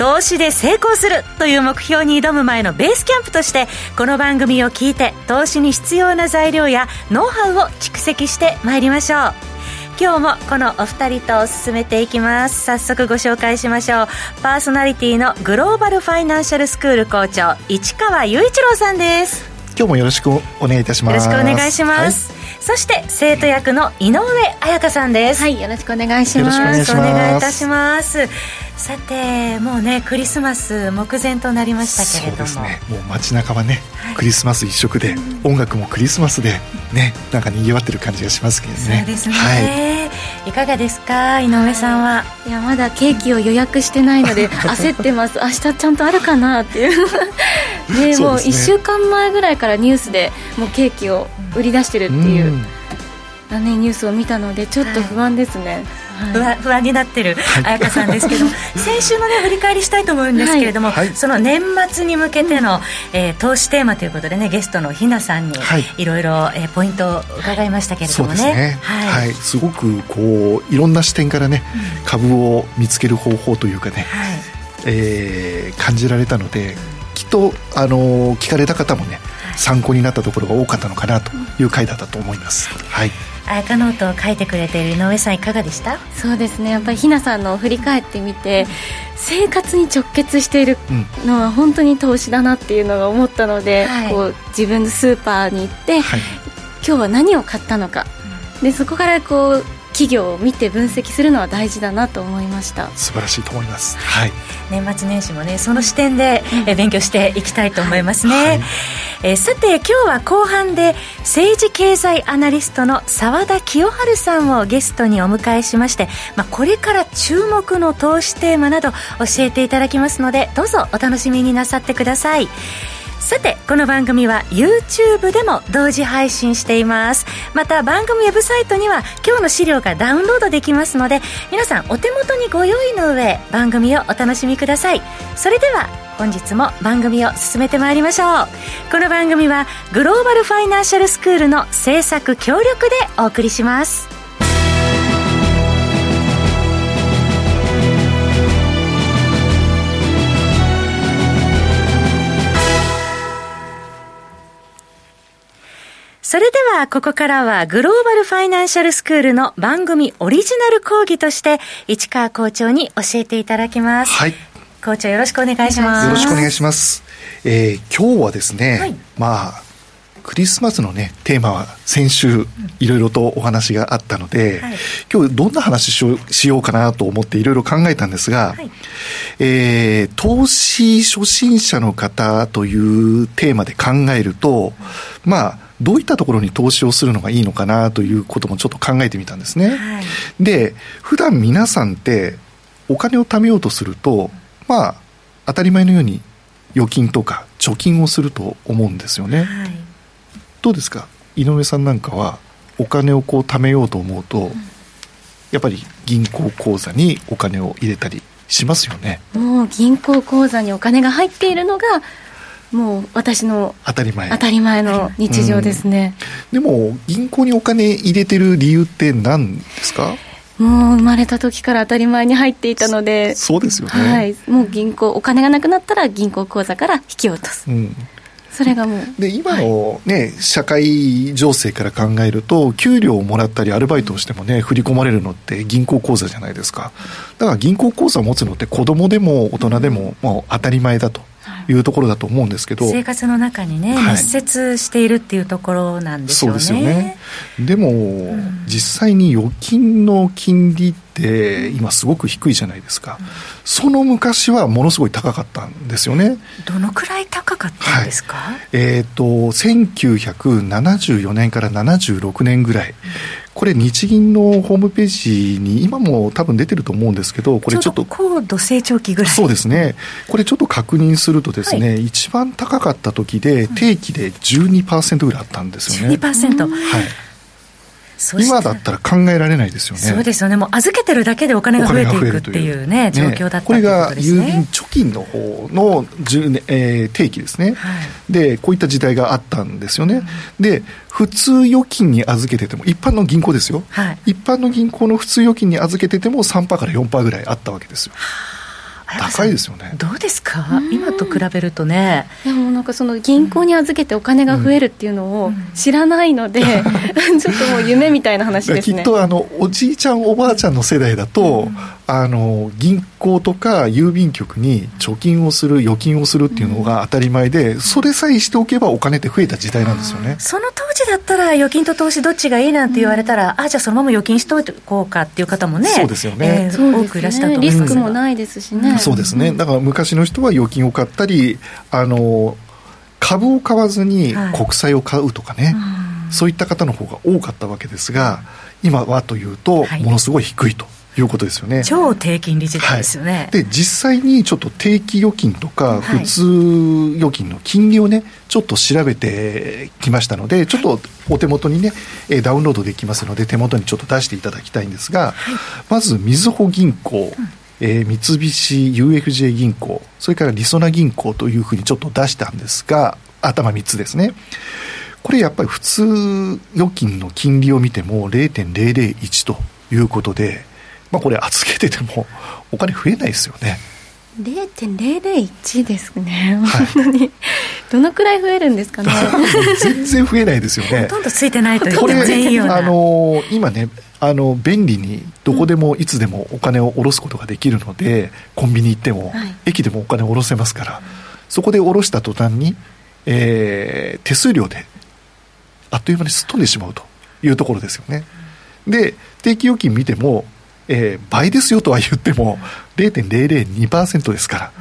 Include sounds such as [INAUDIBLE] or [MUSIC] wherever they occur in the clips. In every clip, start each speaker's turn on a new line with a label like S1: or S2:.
S1: 投資で成功するという目標に挑む前のベースキャンプとしてこの番組を聞いて投資に必要な材料やノウハウを蓄積してまいりましょう。今日もこのお二人と進めていきます。早速ご紹介しましょう。パーソナリティのグローバルファイナンシャルスクール校長市川雄一郎さんです。
S2: 今日もよろしくお願いいたします。
S1: よろしくお願いします、はい。そして生徒役の井上彩香さんです。
S3: はいよろしくお願いします。よ
S1: ろしくお願いいたします。さてもうねクリスマス目前となりましたけれども。そうです
S2: ね。もう街中はね、はい、クリスマス一色で、うん、音楽もクリスマスでねなんか賑わってる感じがしますけどね。
S1: そうですね、はい、いかがですか井上さんは？
S3: い。やまだケーキを予約してないので [LAUGHS] 焦ってます。明日ちゃんとあるかなっていう。[LAUGHS] ね、もう1週間前ぐらいからニュースでもうケーキを売り出してるっていう、うん、ね、ニュースを見たのでちょっと不安ですね、はい
S1: はい、不安になってる彩香さんですけども [LAUGHS] 先週のね振り返りしたいと思うんですけれども、はい、その年末に向けての、えー、投資テーマということでねゲストのひなさんにい。ろいろ、えー、ポイントを伺いましたけれどもね、ね、
S2: はい、はい、すごくこういろんな視点からね、うん、株を見つける方法というかね、はい、えー、感じられたのできっとあの聞かれた方もね参考になったところが多かったのかなという回だったと思います。はい
S1: あかノートを書いてくれている井上さんいかがでした？
S3: そうですね。やっぱりひなさんの振り返ってみて生活に直結しているのは本当に投資だなっていうのが思ったので、はい、こう自分のスーパーに行って、はい、今日は何を買ったのか、でそこからこう企業を見て分析するのは大事だなと思いました。
S2: 素晴らしいと思います、はい、
S1: 年末年始もねその視点で、え勉強していきたいと思いますね、はい、えさて今日は後半で政治経済アナリストの澤田清春さんをゲストにお迎えしまして、まあ、これから注目の投資テーマなど教えていただきますのでどうぞお楽しみになさってくださいさてこの番組は YouTube でも同時配信しています。また番組ウェブサイトには今日の資料がダウンロードできますので皆さんお手元にご用意の上番組をお楽しみください。それでは本日も番組を進めてまいりましょう。この番組はグローバルファイナンシャルスクールの制作協力でお送りします。それでは、ここからは、グローバルファイナンシャルスクールの番組オリジナル講義として、市川校長に教えていただきます。はい。校長よろしくお願いします。
S2: よろしくお願いします。えー、今日はですね、はい、まあ、クリスマスのね、テーマは先週いろいろとお話があったので、はい、今日どんな話しようしようかなと思っていろいろ考えたんですが、はい、えー、投資初心者の方というテーマで考えると、まあ、どういったところに投資をするのがいいのかなということもちょっと考えてみたんですね。はい、で、普段皆さんってお金を貯めようとすると、まあ、当たり前のように預金とか貯金をすると思うんですよね。はい、どうですか？井上さんなんかはお金をこう貯めようと思うと、うん、やっぱり銀行口座にお金を入れたりしますよね。
S3: もう銀行口座にお金が入っているのがもう私の
S2: 当たり前。
S3: 当たり前の日常ですね、
S2: うん、でも銀行にお金入れてる理由って何ですか？
S3: もう生まれた時から当たり前に入っていたので。
S2: そうですよね、
S3: はい、もう銀行お金がなくなったら銀行口座から引き落とす、うん。それがもう。
S2: で今のね、はい、社会情勢から考えると給料をもらったりアルバイトをしてもね振り込まれるのって銀行口座じゃないですか。だから銀行口座を持つのって子供でも大人でももう当たり前だというところだと思うんですけど、
S1: 生活の中にね、密接しているっていうところなんでしょうね。そうですよね。
S2: でも、うん、実際に預金の金利ってって今すごく低いじゃないですか、うん、その昔はものすごい高かったんですよね。
S1: どのくらい高かったんですか、はい、
S2: えっ、ー、と1974年から76年ぐらい、これ日銀のホームページに今も多分出てると思うんですけどこれちょっと
S1: 高度成長期ぐらい。
S2: そうですね。これちょっと確認するとですね、はい、一番高かった時で定期で12%ぐらいあったんですよね、
S1: 12%、はい
S2: 今だったら考えられないですよね。
S1: そうですよね。もう預けてるだけでお金が増えていくっていうね、状況だった、ね、
S2: これが郵便貯金の方の10年、えー、定期ですね、はい、で、こういった時代があったんですよね。うん、で、普通預金に預けてても、一般の銀行ですよ、はい、一般の銀行の普通預金に預けてても3%から4%ぐらいあったわけですよ。はあ高いですよね。
S1: どうですか？今と比べるとね。
S3: でもなんかその銀行に預けてお金が増えるっていうのを知らないので、うん、ちょっともう夢みたいな話です
S2: ね。きっとあのおじいちゃんおばあちゃんの世代だと、うん、あの銀行とか郵便局に貯金をする預金をするっていうのが当たり前で、それさえしておけばお金って増えた時代なんですよね。
S1: その当時だったら預金と投資どっちがいいなんて言われたら、あじゃあそのまま預金しとこうかっていう方もね
S2: そうですよね、
S1: えー、多くいらっしゃると思います
S3: リスクもないですしね
S2: そうですね。だから昔の人は預金を買ったりあの株を買わずに国債を買うとかね、はい、そういった方の方が多かったわけですが今はというとものすごい低いと。いうことですよね。
S1: 超低金利時代ですよね、
S2: はい、で実際にちょっと定期預金とか普通預金の金利をねちょっと調べてきましたのでちょっとお手元にねダウンロードできますので手元にちょっと出していただきたいんですが、はい、まずみずほ銀行、うんえー、三菱 UFJ 銀行、それからりそな銀行というふうにちょっと出したんですが、頭3つですね。これやっぱり普通預金の金利を見ても0.001ということで、まあこれ預けててもお金増えないですよね。
S3: 0.001ですね、はい、本当に、どのくらい増えるんですかね、[LAUGHS]
S2: 全然増えないですよね、
S1: ほとんどついてないというこれ、あ
S2: の今ね、あの便利にどこでもいつでもお金を下ろすことができるので、うん、コンビニ行っても、はい、駅でもお金を下ろせますから、そこで下ろした途端に、えー、手数料であっという間にすっ飛んでしまうというところですよね。で定期預金見ても、えー、倍ですよとは言っても0.002%ですから、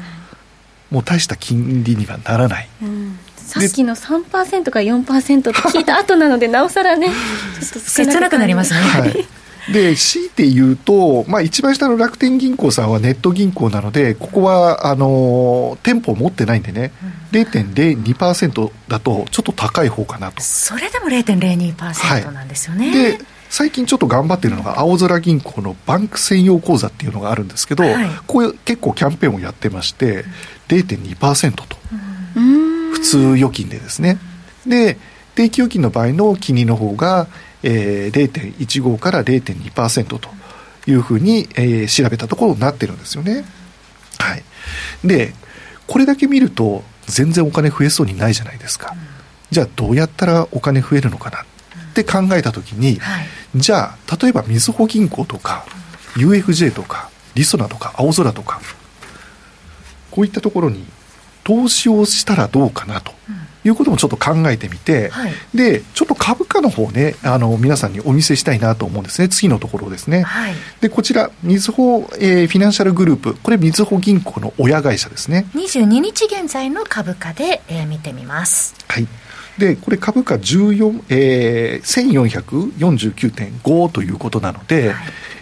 S2: もう大した金利にはならない。
S3: うんさっきの3%か4%って聞いた後なので、[LAUGHS] なおさらね、ちょっと
S1: 切なくなりますね。はい
S2: で強いて言うと、まあ、一番下の楽天銀行さんはネット銀行なので、ここはあの店舗を持ってないんでね、0.02%だとちょっと高い方かなと。
S1: それでも0.02%なんですよね。
S2: はい、で最近ちょっと頑張ってるのが青空銀行のバンク専用口座っていうのがあるんですけど、はい、こう結構キャンペーンをやってまして0.2%と。うん普通預金でですね。で、定期預金の場合の金利の方が、えー、0.15から0.2%というふうに、えー、調べたところになってるんですよね。はい。で、これだけ見ると全然お金増えそうにないじゃないですか。じゃあどうやったらお金増えるのかなって考えたときに、はい、じゃあ例えばみずほ銀行とか UFJ とかりそなとか青空とかこういったところに投資をしたらどうかなと。いうこともちょっと考えてみて、はい、でちょっと株価の方ねあの皆さんにお見せしたいなと思うんですね次のところですね、はい、でこちらみずほ、えー、フィナンシャルグループこれみずほ銀行の親会社ですね。
S1: 22日現在の株価で、えー、見てみます。
S2: はいでこれ株価14、えー、1449.5ということなので、はい。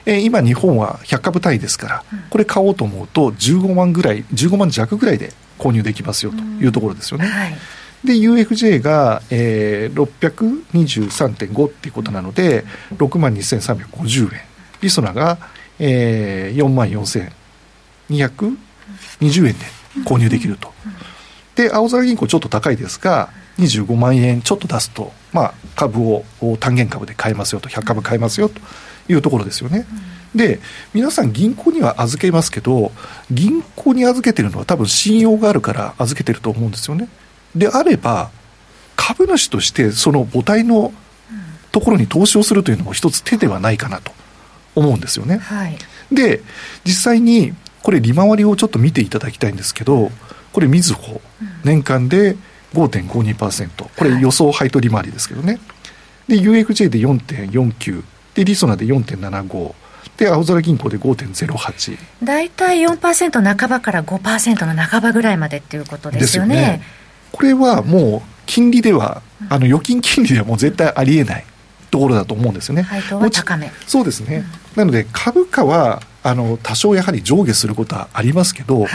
S2: えー、今日本は100株単位ですから、これ買おうと思うと15万ぐらい15万弱ぐらいで購入できますよというところですよね。はい、で UFJ が、えー、623.5っていうことなので6万2350円。リソナが、えー、4万4220円で購入できると。で青空銀行ちょっと高いですが25万円ちょっと出すと、まあ、株を単元株で買えますよと100株買えますよというところですよね。うん。で皆さん銀行には預けますけど銀行に預けてるのは多分信用があるから預けてると思うんですよね。であれば株主としてその母体のところに投資をするというのも一つ手ではないかなと思うんですよね、はい、で実際にこれ利回りをちょっと見ていただきたいんですけどこれみずほ年間で5.52%これ予想配当利回りですけどね。で UFJ で4.49でリソナで4.75で青空銀行で5.08
S1: 大体4%半ばから5%の半ばぐらいまでっていうことですよね。よね。
S2: これはもう金利では、あの預金金利ではもう絶対ありえないところだと思うんですよね。
S1: 配当は高め。
S2: そうですね、うん、なので株価はあの多少やはり上下することはありますけど、はい、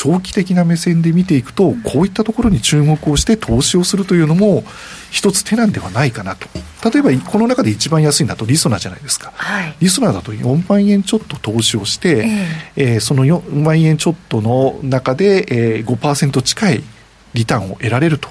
S2: 長期的な目線で見ていくと、こういったところに注目をして投資をするというのも一つ手なんではないかなと。例えばこの中で一番安いのだとリソナじゃないですか、はい、リソナだと4万円ちょっと投資をして、えー、えー、その4万円ちょっとの中で、えー、5%近いリターンを得られると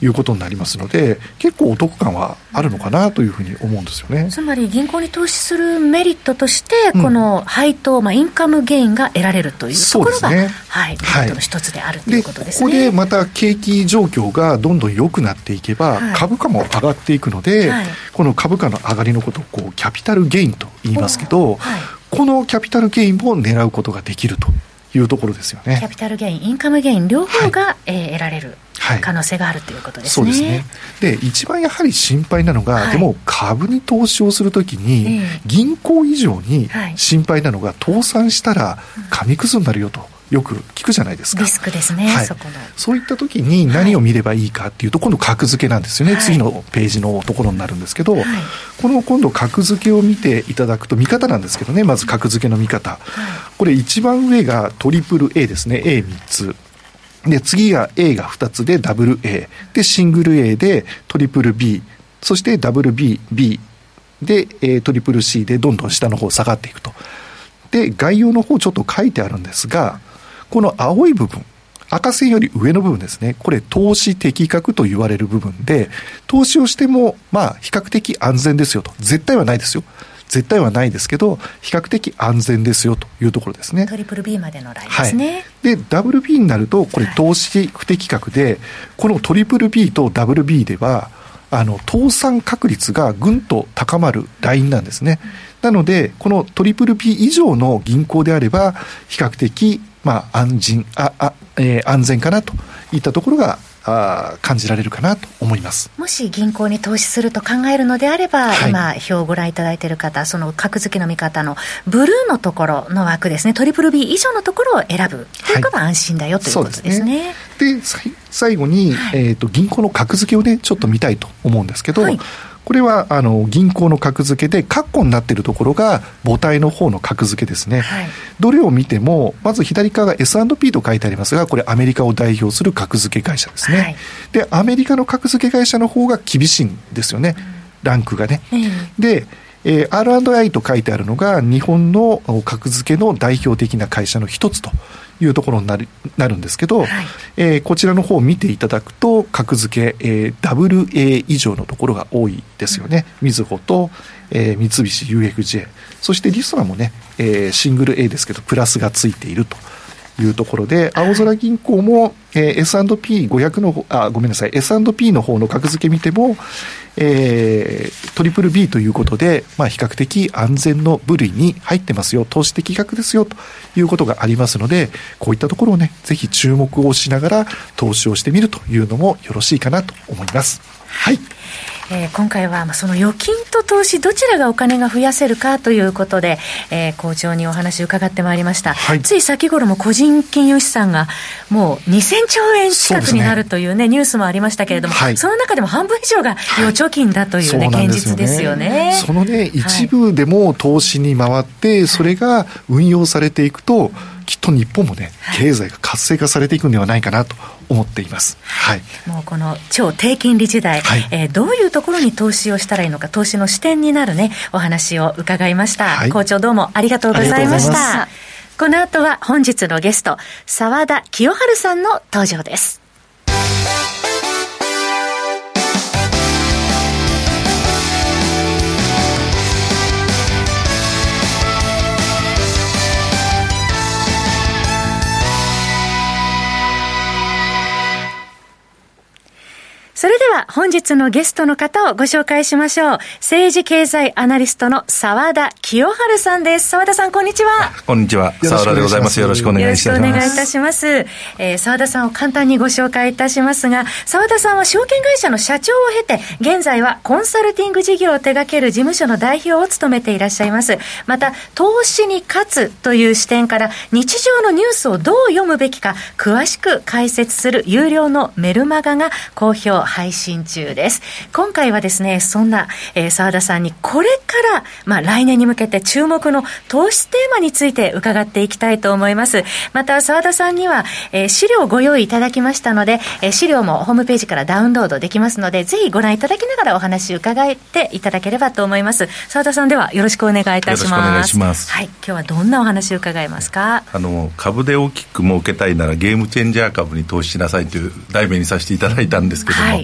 S2: い。うことになりますので、結構お得感はあるのかなというふうに思うんですよね。
S1: つまり銀行に投資するメリットとして、この配当、まあ、インカムゲインが得られるというところが、ね、はい、メリットの一つであるということです
S2: ね。ここでまた景気状況がどんどん良くなっていけば、はい、株価も上がっていくので、はい、この株価の上がりのことをこうキャピタルゲインと言いますけど、このキャピタルゲインも狙うことができるというところですよね。
S1: キャピタルゲイン、インカムゲイン両方が、はい、えー、得られる。可能性があるということですね。そうですね。
S2: で、一番やはり心配なのが、はい、でも株に投資をするときに、銀行以上に心配なのが、倒産したら紙くずになるよと。よく聞くじゃないですか。
S1: リスクですね、はい、そこの。
S2: そういった時に何を見ればいいかっていうと、今度格付けなんですよね、はい、次のページのところになるんですけど、はい、この今度格付けを見ていただくと、見方なんですけどね、まず格付けの見方。これ一番上がトリプル A ですね、A3 つ。で、次が A が2つでダブル A。で、シングル A でトリプル B。そしてダブル B、B で、えー、トリプル C でどんどん下の方下がっていくと。で、概要の方ちょっと書いてあるんですが、この青い部分、赤線より上の部分ですね。これ投資適格と言われる部分で、投資をしても、まあ、比較的安全ですよと。絶対はないですよ。絶対はないですけど、比較的安全ですよというところですね。
S1: トリプル B までのラインですね。はい、
S2: で、ダブル B になると、これ投資不適格で、このトリプル B とダブル B では、あの、倒産確率がぐんと高まるラインなんですね。なので、このトリプル B 以上の銀行であれば、比較的まあ、安心ああ、えー、安全かなといったところがあ感じられるかなと思います。
S1: もし銀行に投資すると考えるのであれば、はい、今、表をご覧いただいている方、その格付けの見方のブルーのところの枠ですね、トリプル B 以上のところを選ぶということが安心だよ、ということですね。
S2: で、ね、最後に、はい、えーと、銀行の格付けをね、ちょっと見たいと思うんですけど、はいこれはあの銀行の格付けで、括弧になっているところが母体の方の格付けですね、はい、どれを見ても、まず左側が S&P と書いてありますが、これ、アメリカを代表する格付け会社ですね、はい、で、アメリカの格付け会社の方が厳しいんですよね、ランクがね。うん、でえー、R&I と書いてあるのが日本の格付けの代表的な会社の一つというところになるなるんですけど、はい、えー、こちらの方を見ていただくと、格付け、えー、WA 以上のところが多いですよね。みずほと、えー、三菱 UFJ。そしてリストラもね、えー、シングル A ですけど、プラスがついていると。いうところで、青空銀行も、えー、S&P500 の、あ、ごめんなさい、S&P の方の格付け見ても、えー、トリプル B ということで、まあ、比較的安全の部類に入ってますよ、投資的額ですよ、ということがありますので、こういったところをね、ぜひ注目をしながら投資をしてみるというのもよろしいかなと思います。はい。
S1: えー、今回はその預金と投資どちらがお金が増やせるかということで、えー、校長にお話を伺ってまいりました、はい、つい先頃も個人金融資産がもう2000兆円近くになるというね、ね。ニュースもありましたけれども、はい、その中でも半分以上が預貯金だというね、はい、現実ですよね。
S2: そのね、一部でも投資に回って、それが運用されていくと、きっと日本もね、経済が活性化されていくんではないかなと思っています。はい。
S1: もうこの超低金利時代、はい、えー、どういうところに投資をしたらいいのか、投資の視点になるね、お話を伺いました。はい、校長どうもありがとうございました。この後は本日のゲスト、澤田清春さんの登場です。それでは本日のゲストの方をご紹介しましょう。政治経済アナリストの澤田清春さんです。澤田さん、こんにちは。
S4: こんにちは。澤田でございます。よろしくお願いします。よろしくお願いい
S1: たします。えー、澤田さんを簡単にご紹介いたしますが、澤田さんは証券会社の社長を経て、現在はコンサルティング事業を手掛ける事務所の代表を務めていらっしゃいます。また、投資に勝つという視点から、日常のニュースをどう読むべきか、詳しく解説する有料のメルマガが好評配信中です。今回はですね、そんな、えー、沢田さんにこれから、まあ来年に向けて注目の投資テーマについて伺っていきたいと思います。また沢田さんには、えー、資料をご用意いただきましたので、えー、資料もホームページからダウンロードできますので、ぜひご覧いただきながらお話伺っていただければと思います。沢田さんではよろしくお願いいたします。よろしくお願いします。はい。今日はどんなお話を伺いますか？
S4: あの、株で大きく儲けたいならゲームチェンジャー株に投資しなさいという題名にさせていただいたんですけども、はい、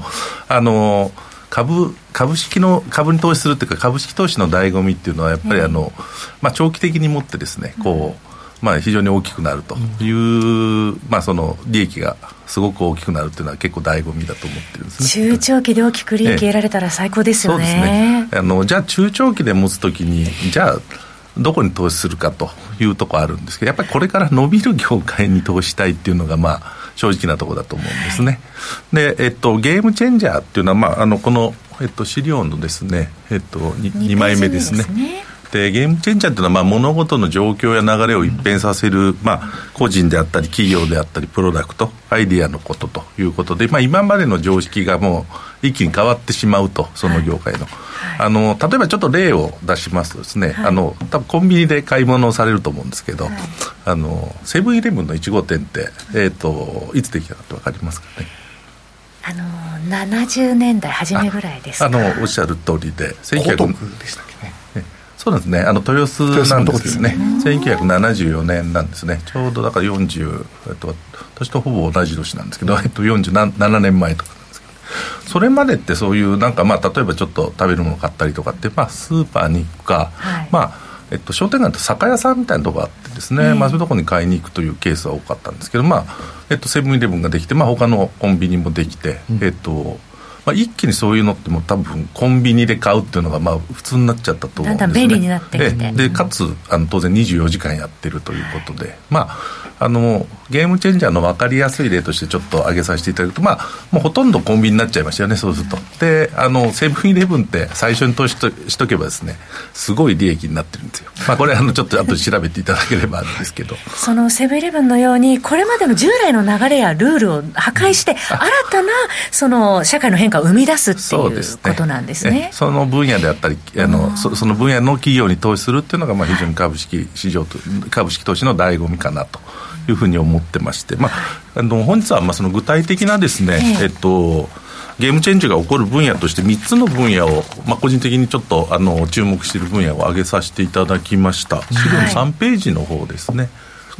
S4: あの株株式の株に投資するっていうか株式投資の醍醐味っていうのはやっぱりあの、まあ、長期的にもってですねこう、まあ、非常に大きくなるという、まあ、その利益がすごく大きくなるっていうのは結構醍醐味だと思ってるんですね。
S1: 中長期で大きく利益得られたら最高ですよね、そうですね。
S4: あのじゃあ中長期で持つときにじゃあどこに投資するかというところあるんですけどやっぱりこれから伸びる業界に投資したいっていうのがまあ正直なところだと思うんですね。で、えっと、ゲームチェンジャーっていうのは、まあ、あのこの、えっと、資料のですね、えっと、2, 2枚目ですね。でゲームチェンジャーっていうのは、まあ、物事の状況や流れを一変させる、まあ、個人であったり企業であったりプロダクトアイディアのことということで、まあ、今までの常識がもう一気に変わってしまうとその業界の。はい。あの例えばちょっと例を出しますとですね、はい、あの多分コンビニで買い物をされると思うんですけど、はい、あのセブンイレブンの1号店って、えーと、いつできたかって分かりますかね？
S1: あの70年代初めぐらいです
S4: あのおっしゃる通りで1900でしたっけねそうですね。あの豊洲なんですけどね。1974年なんですね。ちょうどだから40、えっと、私とほぼ同じ年なんですけど、えっと、47年前とかそれまでってそういうなんかまあ例えばちょっと食べるもの買ったりとかって、まあ、スーパーに行くか、はい、まあえっと、商店街って酒屋さんみたいなとこがあってですね、まあ、そういうところに買いに行くというケースは多かったんですけど、まあえっと、セブンイレブンができて、まあ他のコンビニもできて、うん、えっとまあ、一気にそういうのってもう多分コンビニで買うっていうのがまあ普通になっちゃったと思うんです、ね、だんだん
S1: 便利になってきて
S4: でかつあの当然24時間やってるということで、まああのゲームチェンジャーの分かりやすい例としてちょっと挙げさせていただくと、まあ、もうほとんどコンビニになっちゃいましたよね、そうすると。で、あのセブンイレブンって最初に投資としとけばですね、すごい利益になってるんですよ。まあ、これあのちょっと後で調べていただければあるんですけど。
S1: そのセブンイレブンのように、これまでの従来の流れやルールを破壊して、新たなその社会の変化を生み出すっていうことなんですね。
S4: そ、ね、の分野であったりあのそ、その分野の企業に投資するっていうのが、まあ、非常に株式市場と、株式投資の醍醐味かなと。いうふうに思ってまして、まあ、あの本日はまあその具体的なですね、えっとゲームチェンジが起こる分野として3つの分野を、まあ、個人的にちょっとあの注目している分野を挙げさせていただきました。資料の3ページの方ですね、はい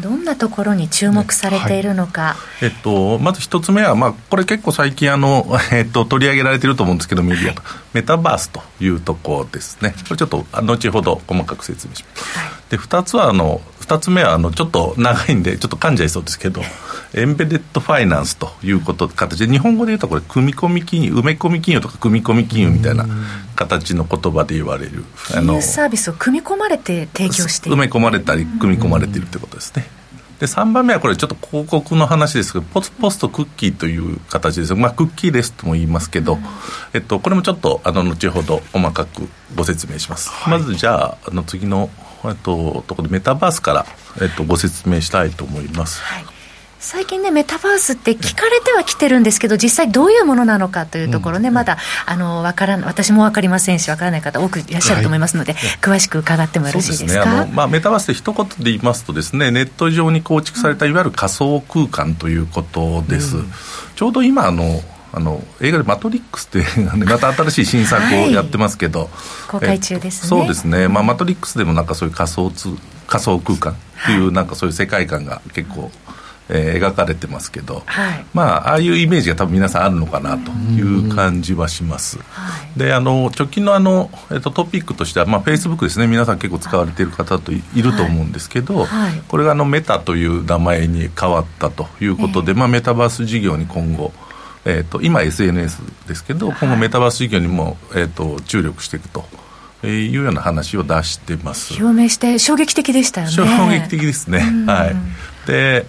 S1: どんなところに注目されているのか、
S4: はい、えっと、まず一つ目は、まあ、これ結構最近あの、[LAUGHS] えっと、取り上げられてると思うんですけどメディアと。メタバースというところですね。これちょっと後ほど細かく説明します、はい、で2つはあの2つ目はあのちょっと長いんでちょっと噛んじゃいそうですけどエンベデッドファイナンスということ形。で日本語で言うとこれ組み込み金融埋め込み金融とか組み込み金融みたいな形の言葉で言われる
S1: 金融サービスを組み込まれて提供して
S4: いる。埋め込まれたり組み込まれているということですね。で3番目はこれちょっと広告の話ですけどポスポストクッキーという形です。まあクッキーレスとも言いますけど、うん、えっと、これもちょっとあの後ほど細かくご説明します、はい、まずじゃああの次の、えっと、ところでメタバースから、えっと、ご説明したいと思います、はい。
S1: 最近ね、メタバースって聞かれてはきてるんですけど、実際どういうものなのかというところね、うん、まだあのわから私も分かりませんし、分からない方、多くいらっしゃると思いますので、はい、詳しく伺ってもよろしいですか、
S4: ね、まあ、メタバースで一言で言いますとですね、ネット上に構築されたいわゆる仮想空間ということです。うん、ちょうど今あのあの映画で「マトリックス」っていう [LAUGHS] また新しい新作をやってますけど、はい、
S1: 公開中ですね。
S4: そうですね、まあ、マトリックスでもなんかそういう仮想つ仮想空間っていう、なんかそういう世界観が結構、えー、描かれてますけど、はい、まあああいうイメージが多分皆さんあるのかなという感じはします。であの直近のあの、えーと、トピックとしては、まあ、フェイスブックですね。皆さん結構使われている方といると思うんですけど、はい、これがあのメタという名前に変わったということで、えー、まあ、メタバース事業に今後えーと、今 SNS ですけど今後メタバース事業にも、えーと、注力していくと。えー、いうような話を出してます。
S1: 表明して衝撃的でしたよね。衝
S4: 撃的ですね、はい。で、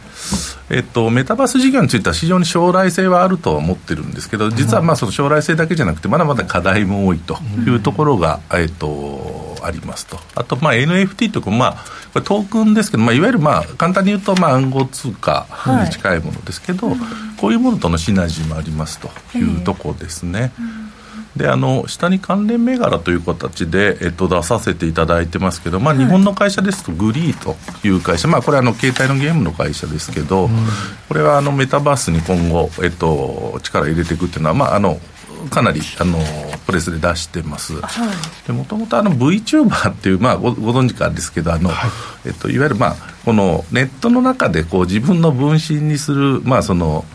S4: えっと、メタバース事業については非常に将来性はあるとは思ってるんですけど実はまあその将来性だけじゃなくてまだまだ課題も多いというところが、えっと、ありますと。あとまあ NFT とか、まあ、これトークンですけど、まあ、いわゆるまあ簡単に言うとまあ暗号通貨に近いものですけど、はい、こういうものとのシナジーもありますというところですね。であの下に関連銘柄という形で、えっと、出させていただいてますけど、まあ、日本の会社ですと、グリーという会社、まあ、これはあの携帯のゲームの会社ですけど、これはあのメタバースに今後、えっと、力入れていくっていうのは、まあ、あのかなりあのプレスで出してます、もともと VTuber っていう、まあ、ごご存知かですけどあの、はい。えっと、いわゆる、まあ、このネットの中でこう自分の分身にする、まあ、その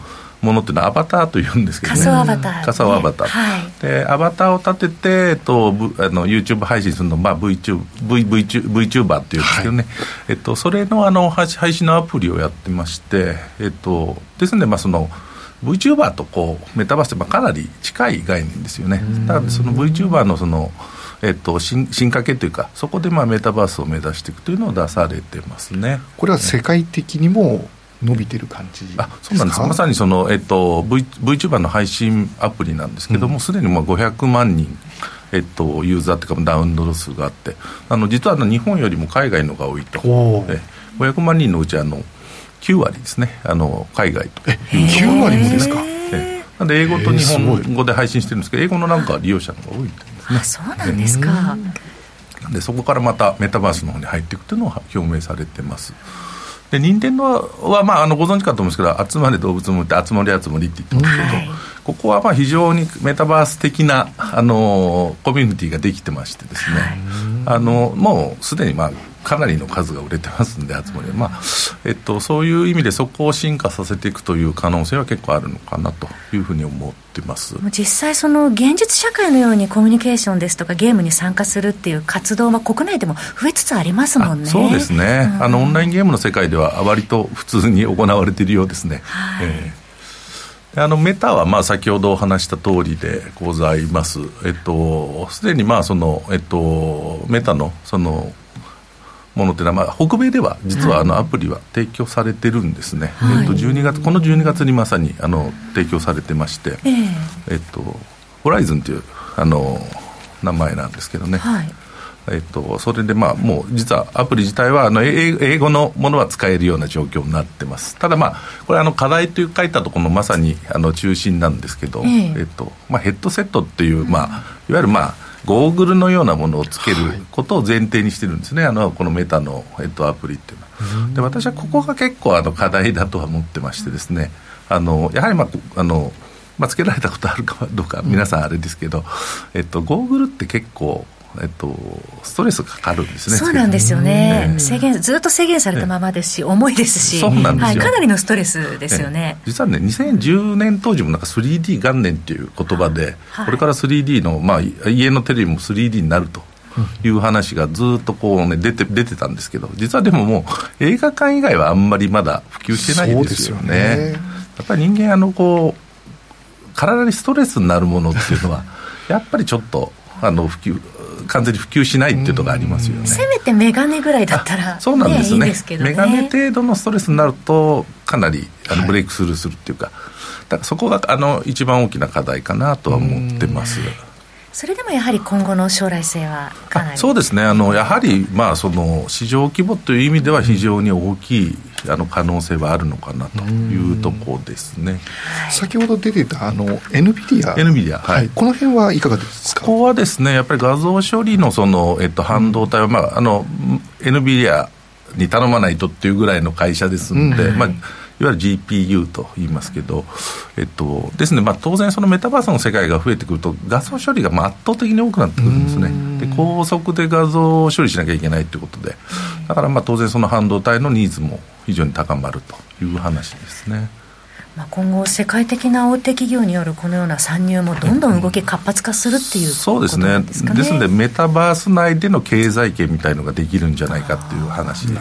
S4: ものっていうのはアバターというんですけどね。仮想アバター、仮想アバター、はい、でアバターを立てて、えっと、あの YouTube 配信するの、まあ、VTuber, VTuber っていうんですけどね、はい、えっと、それのあの配信のアプリをやってまして、えっと、ですので、まあ、その VTuber とこうメタバースってかなり近い概念ですよね。だからその VTuber のそのえっと、進進化系というか、そこでまあメタバースを目指していくというのを出されてますね。
S2: これは世界的にも伸びてる感じ
S4: あそうなんですまさにその、えっと、v VTuber の配信アプリなんですけども、す、で、にもう500万人えっと、ユーザーというかダウンロード数があって。あの実はあの日本よりも海外のが多いと。え500万人のうちあの9割ですね。あの海外と。
S2: え9割もですか？
S4: えなんで英語と日本語で配信してるんですけど英語のなんか利用者の方が多いんですね。
S1: あそうなんですか。
S4: でそこからまたメタバースの方に入っていくというのを表明されてます。で任天堂は、まあ、あのご存知かと思うんですけど集まれ動物もって集まり集まりって言ってますけど、はい、ここはまあ非常にメタバース的なあのコミュニティができてましてですね、はい、あのもうすでにまあかなりの数が売れてますんで集まりまあえっと、そういう意味でそこを進化させていくという可能性は結構あるのかなというふうに思ってます。
S1: 実際その現実社会のようにコミュニケーションですとかゲームに参加するっていう活動は国内でも増えつつありますもんね。
S4: そうですね、うん、あのオンラインゲームの世界では割と普通に行われているようですね、はい。えーあのメタはまあ先ほどお話した通りでございます。えっとすでにまあそのえっとメタのそのものっていうのは、まあ、北米では実はあのアプリは提供されてるんですね、はい、えっと、12月この12月にまさにあの提供されてまして、えー、えっと、ホライズンというあの名前なんですけどね、はいえっと、それでまあもう実はアプリ自体はあの英語のものは使えるような状況になってます。ただまあこれあの課題という書いたところのまさにあの中心なんですけど、えー、えっとまあ、ヘッドセットっていう、まあ、いわゆるまあゴーグルのようなものをつけることを前提にしてるんですね、あのこのメタの、えっと、アプリっていうのは。で私はここが結構あの課題だとは思ってましてですね、あのやはり、まあ、あのまあ、つけられたことあるかどうか皆さんあれですけど、えっと、ゴーグルって結構えっと、ストレスかかるんですね
S1: そうなんですよね、制限ずっと制限されたままですし、重いですし。そうなんですよ、はい、かなりのストレスですよね、
S4: 実はね2010年当時もなんか 3D 元年っていう言葉で、はい、これから 3D の、まあ、家のテレビも 3D になるという話がずっとこうね出て出てたんですけど実はでももう映画館以外はあんまりまだ普及してないですよね、ね、やっぱり人間あのこう体にストレスになるものっていうのはやっぱりちょっとあの普及完全に普及しないっていうところありますよね。
S1: せめて眼鏡ぐらいだったら、
S4: そうなんですね。ね。眼鏡程度のストレスになるとかなりあのブレイクスルーするっていうか、はい、だからそこがあの一番大きな課題かなとは思ってます。
S1: それでもやはり今後の将来性はかなり
S4: そうですね。あのやはり、まあ、その市場規模という意味では非常に大きいあの可能性はあるのかなというところですね。
S2: 先ほど出てたあの NVIDIA,
S4: NVIDIA
S2: はい、この辺はいかがですか？
S4: ここはですねやっぱり画像処理のその、えっと、半導体は、まあ、あの NVIDIA に頼まないとっていうぐらいの会社ですので、まあいわゆる GPU と言いますけど、えっと、ですね、まあ、当然そのメタバースの世界が増えてくると画像処理が圧倒的に多くなってくるんですね。で高速で画像を処理しなきゃいけないということで。だからまあ当然その半導体のニーズも非常に高まるという話ですね。
S1: まあ、今後、世界的な大手企業によるこのような参入もどんどん動き活発化するっていう、ね、
S4: そうですね、ですので、メタバース内での経済圏みたいのができるんじゃないかっていう話ですね。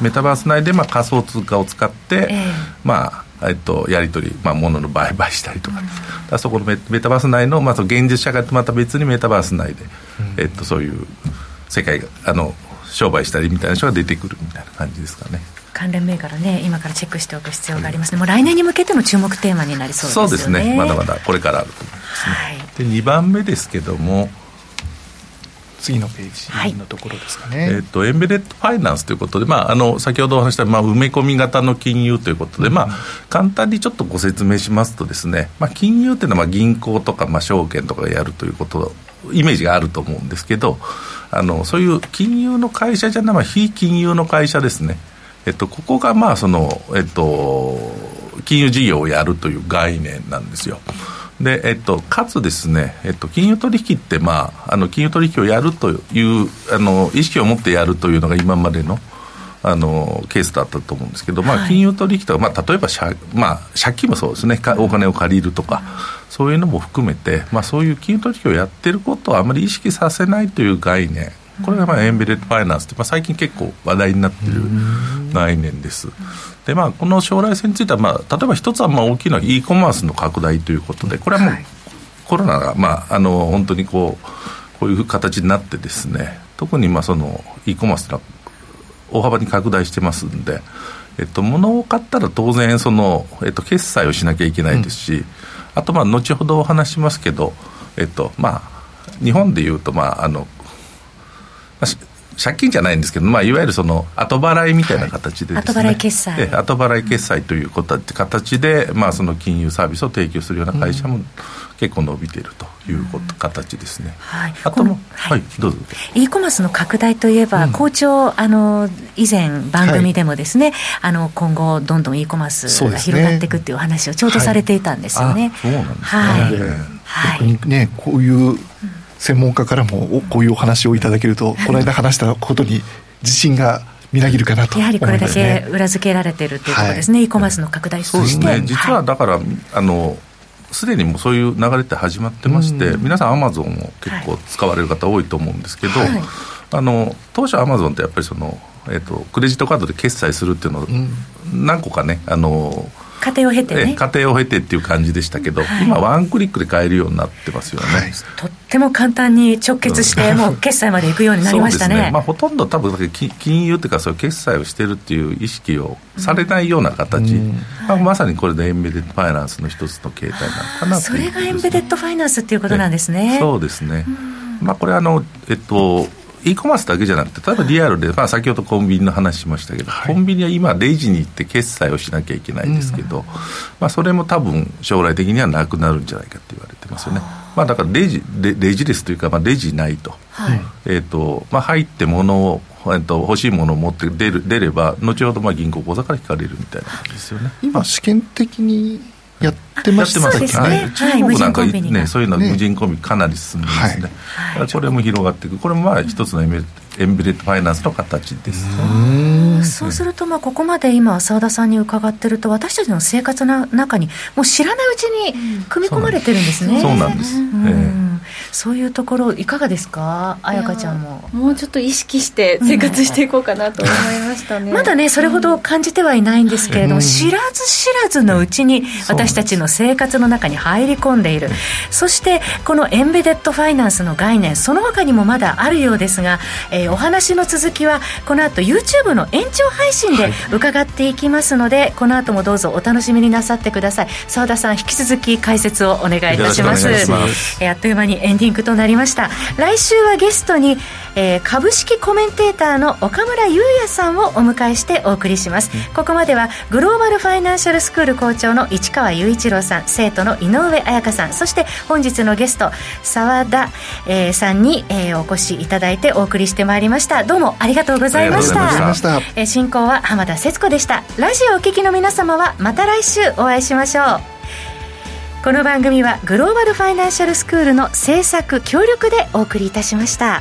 S4: メタバース内でまあ仮想通貨を使って、えー、まあえっと、やり取り、まあ、物の売買したりとか,、うん、そこのメメタバース内の、まあ、その現実社会とまた別にメタバース内で、うん、えっと、そういう世界があの商売したりみたいな人が出てくるみたいな感じですかね。
S1: 関連銘柄ね、今からチェックしておく必要がありますね、もう来年に向けての注目テーマになりそうですね。そうですね、
S4: まだまだこれからあると。思いますね。はい、で2番目ですけども、
S2: 次のページのところですかね、
S4: はい、えーと、エンベレッドファイナンスということで、まあ、あの先ほどお話した、まあ、埋め込み型の金融ということで、うん、まあ、簡単にちょっとご説明しますとですね、まあ、金融っていうのはまあ銀行とか、まあ、証券とかがやるということイメージがあると思うんですけどあのそういう金融の会社じゃない、まあ、非金融の会社ですね、えっと、ここがまあその、えっと、金融事業をやるという概念なんですよ。でえっと、かつですね、えっと、金融取引って、まあ、あの金融取引をやるというあの意識を持ってやるというのが今までのあのケースだったと思うんですけど、まあ、金融取引とか、まあ、例えば借,、まあ、借金もそうですね。お金を借りるとか、そういうのも含めて、まあ、そういう金融取引をやってることをあまり意識させないという概念これがまあエンベレッドファイナンスって、まあ、最近結構話題になっている概念です。でまあ、この将来性については、まあ、例えば一つはまあ大きいのは e コマースの拡大ということでこれはもう、コロナが、まあ、あの本当にこうこういう形になってですね特にまあその e コマースが大幅に拡大してますんで、えっと、物を買ったら当然その、えっと、決済をしなきゃいけないですし、うん、あとまあ後ほどお話しますけど、えっとまあ、日本でいうと、まあ、あの借金じゃないんですけど、まあ、いわゆるその後払いみたいな形で、ね、
S1: 後払い決済。
S4: 後払い決済ということ形で、まあ、その金融サービスを提供するような会社も結構伸びているということ、形ですね、はい、あとも、はい、どうぞ。
S1: e コマースの拡大といえば、うん、校長あの以前番組でもですね、はい、あの今後どんどん e コマースが広がっていくっていう話をちょうどされていたんですよね、
S4: そうなんですね、はい、
S2: 逆にねこういう、うん専門家からもこういうお話をいただけると、[LAUGHS] この間話したことに自信がみなぎるかなと、
S1: ね、やはりこれだけ裏付けられてるということですね、はい、e コマースの拡大
S4: そうですね、実はだから、あのすでにもうそういう流れって始まってまして、うん、皆さん、アマゾンを結構使われる方多いと思うんですけど、はい、あの当初、アマゾンってやっぱりその、えーと、クレジットカードで決済するっていうのを何個かね、あの
S1: 家庭を経てね。
S4: 家庭を経てっていう感じでしたけど、はい、今ワンクリックで買えるようになってますよね、はい、
S1: とっても簡単に直結して、うん、もう決済までいくようになりましたね。ね、
S4: まあ、ほとんど多分金融っていうかそういう決済をしてるっていう意識をされないような形、うん。まあ、まさにこれでエンベデッドファイナンスの一つの形態なのかな
S1: それがエンベデッドファイナンスっていうことなんですね。
S4: そうですね、まあ、これあのえっと e コマースだけじゃなくて、例えばリアルで、まあ、先ほどコンビニの話しましたけど、はい、コンビニは今、レジに行って決済をしなきゃいけないんですけど、うん、まあ、それも多分将来的にはなくなるんじゃないかって言われてますよね。まあ、だからレジレレジレスというか、まあ、レジないと,、はい。えーとまあ、入って物を、えー、と欲しいものを持って出る出れば後ほどまあ銀行口座から引かれるみたいな感じですよね。
S2: 今試験的にやってました
S1: っけ、ね、
S4: 中国なんかね、そういうの無人コンビかなり進んでますね、はい、これも広がっていく。これもまあ一つのエンエンベレッドファイナンスの形です。
S1: そうすると、まあ、ここまで今、澤田さんに伺ってると、私たちの生活の中に、もう知らないうちに組み込まれてるんですね。
S4: そうなんです。
S1: そういうところ、いかがですか、彩香ちゃんも。
S3: もうちょっと意識して生活していこうかなと思いましたね。
S1: まだね、それほど感じてはいないんですけれども、知らず知らずのうちに、私たちの生活の中に入り込んでいる。そして、このエンベデッドファイナンスの概念、その他にもまだあるようですが、えー、お話の続きは、この後 YouTube の延長配信で伺っていきますので、この後もどうぞお楽しみになさってください。澤田さん、引き続き解説をお願いいたします。えー、あっという間にエンディングとなりました。来週はゲストに、えー、株式コメンテーターの岡村優也さんをお迎えしてお送りします、うん、ここまではグローバルファイナンシャルスクール校長の市川雄一郎さん生徒の井上彩香さんそして本日のゲスト澤田、えー、さんに、えー、お越しいただいてお送りしてまいりました。どうもありがとうございましたえ、進行は浜田節子でしたラジオお聞きの皆様はまた来週お会いしましょうこの番組はグローバルファイナンシャルスクールの制作協力でお送りいたしました。